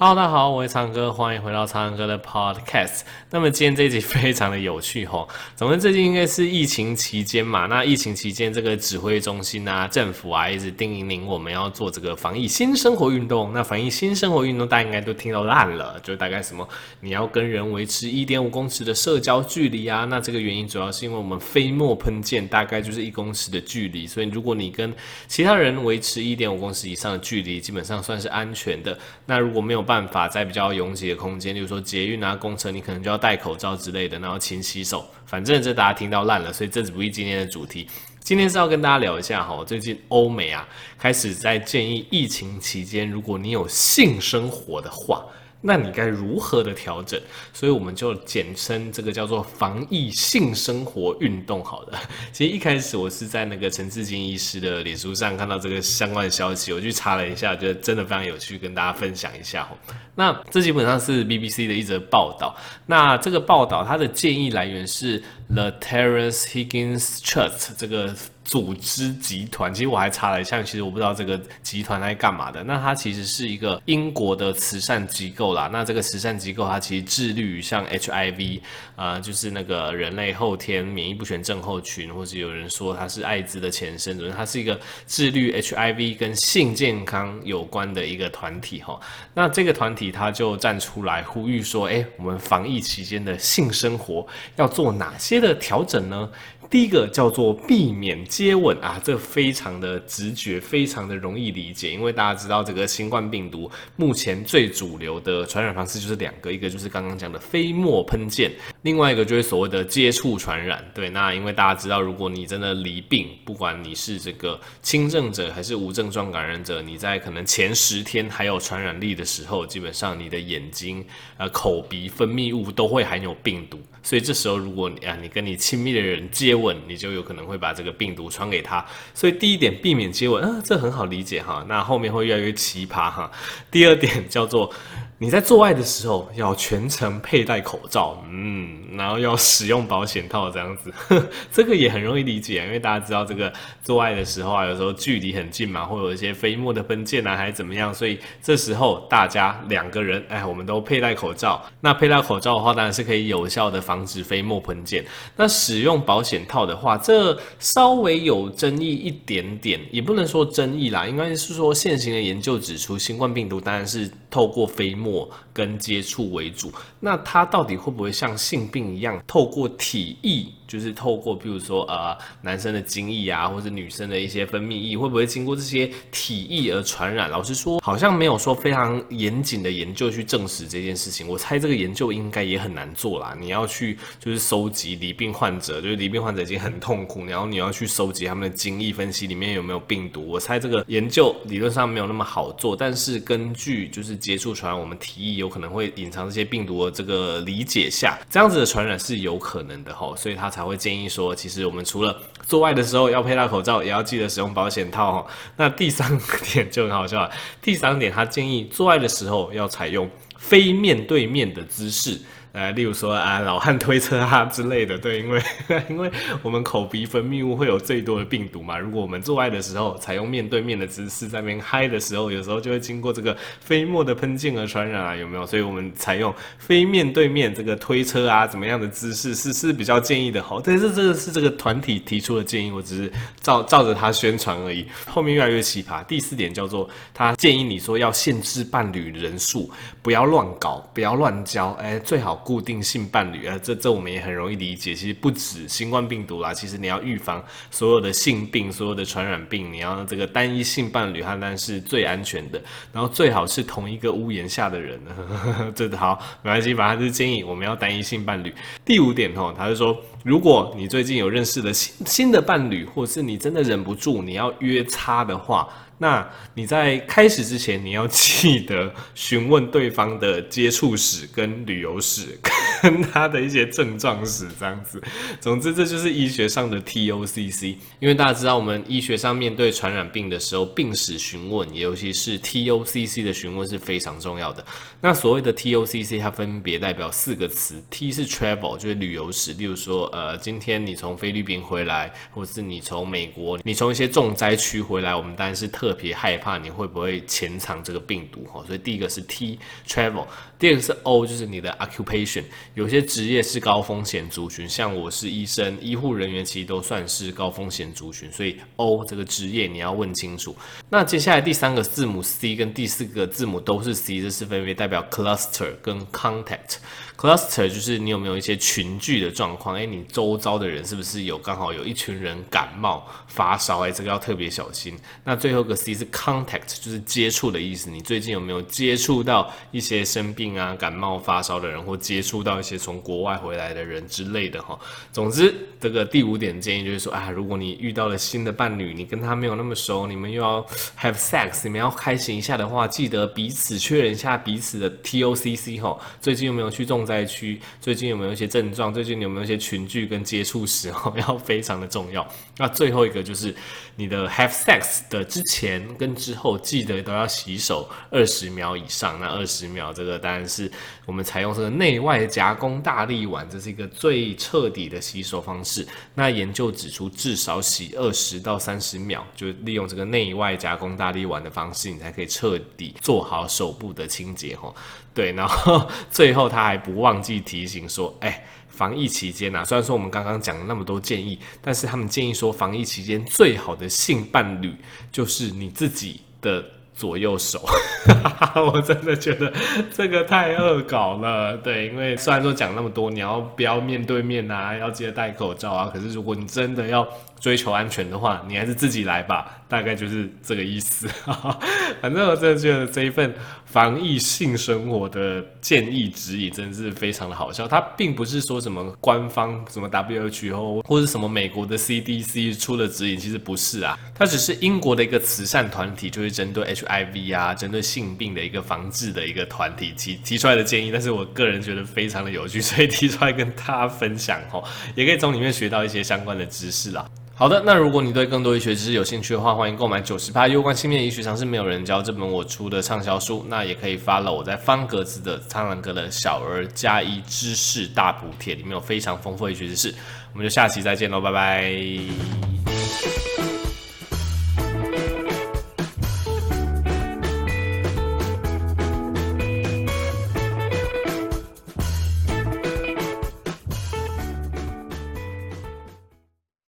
Hello，大家好，我是苍哥，欢迎回到苍哥的 Podcast。那么今天这一集非常的有趣吼，总之最近应该是疫情期间嘛，那疫情期间这个指挥中心啊、政府啊，一直叮咛咛我们要做这个防疫新生活运动。那防疫新生活运动，大家应该都听到烂了，就大概什么你要跟人维持一点五公尺的社交距离啊。那这个原因主要是因为我们飞沫喷溅大概就是一公尺的距离，所以如果你跟其他人维持一点五公尺以上的距离，基本上算是安全的。那如果没有办法在比较拥挤的空间，例如说捷运啊、公车，你可能就要戴口罩之类的，然后勤洗手。反正这大家听到烂了，所以这只不是今天的主题。今天是要跟大家聊一下哈，最近欧美啊开始在建议疫情期间，如果你有性生活的话。那你该如何的调整？所以我们就简称这个叫做防疫性生活运动。好的，其实一开始我是在那个陈志金医师的脸书上看到这个相关的消息，我去查了一下，觉得真的非常有趣，跟大家分享一下。那这基本上是 BBC 的一则报道。那这个报道它的建议来源是 The Terence Higgins Trust 这个。组织集团，其实我还查了一下，其实我不知道这个集团在干嘛的。那它其实是一个英国的慈善机构啦。那这个慈善机构它其实致力于像 HIV，呃，就是那个人类后天免疫不全症候群，或者有人说它是艾滋的前身，它是一个致力 HIV 跟性健康有关的一个团体哈。那这个团体它就站出来呼吁说，哎，我们防疫期间的性生活要做哪些的调整呢？第一个叫做避免接吻啊，这非常的直觉，非常的容易理解，因为大家知道这个新冠病毒目前最主流的传染方式就是两个，一个就是刚刚讲的飞沫喷溅，另外一个就是所谓的接触传染。对，那因为大家知道，如果你真的罹病，不管你是这个轻症者还是无症状感染者，你在可能前十天还有传染力的时候，基本上你的眼睛、呃口鼻分泌物都会含有病毒，所以这时候如果你啊你跟你亲密的人接吻，你就有可能会把这个病毒传给他，所以第一点避免接吻，啊，这很好理解哈。那后面会越来越奇葩哈。第二点叫做。你在做爱的时候要全程佩戴口罩，嗯，然后要使用保险套，这样子，这个也很容易理解，因为大家知道这个做爱的时候啊，有时候距离很近嘛，会有一些飞沫的喷溅啊，还是怎么样，所以这时候大家两个人，哎，我们都佩戴口罩。那佩戴口罩的话，当然是可以有效的防止飞沫喷溅。那使用保险套的话，这稍微有争议一点点，也不能说争议啦，应该是说现行的研究指出，新冠病毒当然是透过飞沫。跟接触为主，那它到底会不会像性病一样，透过体液？就是透过，比如说呃，男生的精液啊，或者女生的一些分泌液，会不会经过这些体液而传染？老实说，好像没有说非常严谨的研究去证实这件事情。我猜这个研究应该也很难做啦。你要去就是收集离病患者，就是离病患者已经很痛苦，然后你要去收集他们的精液，分析里面有没有病毒。我猜这个研究理论上没有那么好做，但是根据就是接触传染我们提议有可能会隐藏这些病毒的这个理解下，这样子的传染是有可能的吼，所以他才会建议说，其实我们除了做爱的时候要佩戴口罩，也要记得使用保险套。那第三点就很好笑了，第三点他建议做爱的时候要采用非面对面的姿势。呃，例如说啊，老汉推车啊之类的，对，因为 因为我们口鼻分泌物会有最多的病毒嘛。如果我们做爱的时候采用面对面的姿势，在那边嗨的时候，有时候就会经过这个飞沫的喷溅而传染啊，有没有？所以我们采用非面对面这个推车啊，怎么样的姿势是是比较建议的。好，但是这个是这个团体提出的建议，我只是照照着他宣传而已。后面越来越奇葩。第四点叫做他建议你说要限制伴侣人数，不要乱搞，不要乱交，哎、最好。固定性伴侣啊，这这我们也很容易理解。其实不止新冠病毒啦，其实你要预防所有的性病、所有的传染病，你要这个单一性伴侣，它当然是最安全的。然后最好是同一个屋檐下的人，这好没关系，反正就是建议我们要单一性伴侣。第五点哦，他就说，如果你最近有认识的新新的伴侣，或是你真的忍不住你要约他的话。那你在开始之前，你要记得询问对方的接触史跟旅游史。跟他的一些症状史这样子。总之，这就是医学上的 TOCC。因为大家知道，我们医学上面对传染病的时候，病史询问，尤其是 TOCC 的询问是非常重要的。那所谓的 TOCC，它分别代表四个词：T 是 travel，就是旅游史，例如说，呃，今天你从菲律宾回来，或是你从美国，你从一些重灾区回来，我们当然是特别害怕你会不会潜藏这个病毒哈。所以第一个是 T travel。第二个是 O，就是你的 occupation，有些职业是高风险族群，像我是医生，医护人员其实都算是高风险族群，所以 O 这个职业你要问清楚。那接下来第三个字母 C 跟第四个字母都是 C，这是分别代表 cluster 跟 contact。Cluster 就是你有没有一些群聚的状况？诶，你周遭的人是不是有刚好有一群人感冒发烧？诶，这个要特别小心。那最后个 C 是 contact，就是接触的意思。你最近有没有接触到一些生病啊、感冒发烧的人，或接触到一些从国外回来的人之类的哈？总之，这个第五点建议就是说啊，如果你遇到了新的伴侣，你跟他没有那么熟，你们又要 have sex，你们要开心一下的话，记得彼此确认一下彼此的 TOCC 哈。最近有没有去重灾区最近有没有一些症状？最近有没有一些群聚跟接触史？哦，要非常的重要。那最后一个就是你的 have sex 的之前跟之后，记得都要洗手二十秒以上。那二十秒这个当然是我们采用这个内外夹弓大力丸，这是一个最彻底的洗手方式。那研究指出，至少洗二十到三十秒，就利用这个内外夹弓大力丸的方式，你才可以彻底做好手部的清洁。哈。对，然后最后他还不忘记提醒说，哎，防疫期间呐，虽然说我们刚刚讲了那么多建议，但是他们建议说，防疫期间最好的性伴侣就是你自己的左右手。我真的觉得这个太恶搞了。对，因为虽然说讲那么多，你要不要面对面啊，要记得戴口罩啊，可是如果你真的要追求安全的话，你还是自己来吧。大概就是这个意思，反正我真的觉得这一份防疫性生活的建议指引真的是非常的好笑。它并不是说什么官方什么 WHO 或者什么美国的 CDC 出的指引，其实不是啊，它只是英国的一个慈善团体，就是针对 HIV 啊，针对性病的一个防治的一个团体提提出来的建议。但是我个人觉得非常的有趣，所以提出来跟大家分享哦，也可以从里面学到一些相关的知识啦。好的，那如果你对更多医学知识有兴趣的话，欢迎购买九十趴攸关性病医学常识没有人教这本我出的畅销书。那也可以发了我在方格子的苍兰格的小儿加一知识大补帖，里面有非常丰富的医学知识。我们就下期再见喽，拜拜。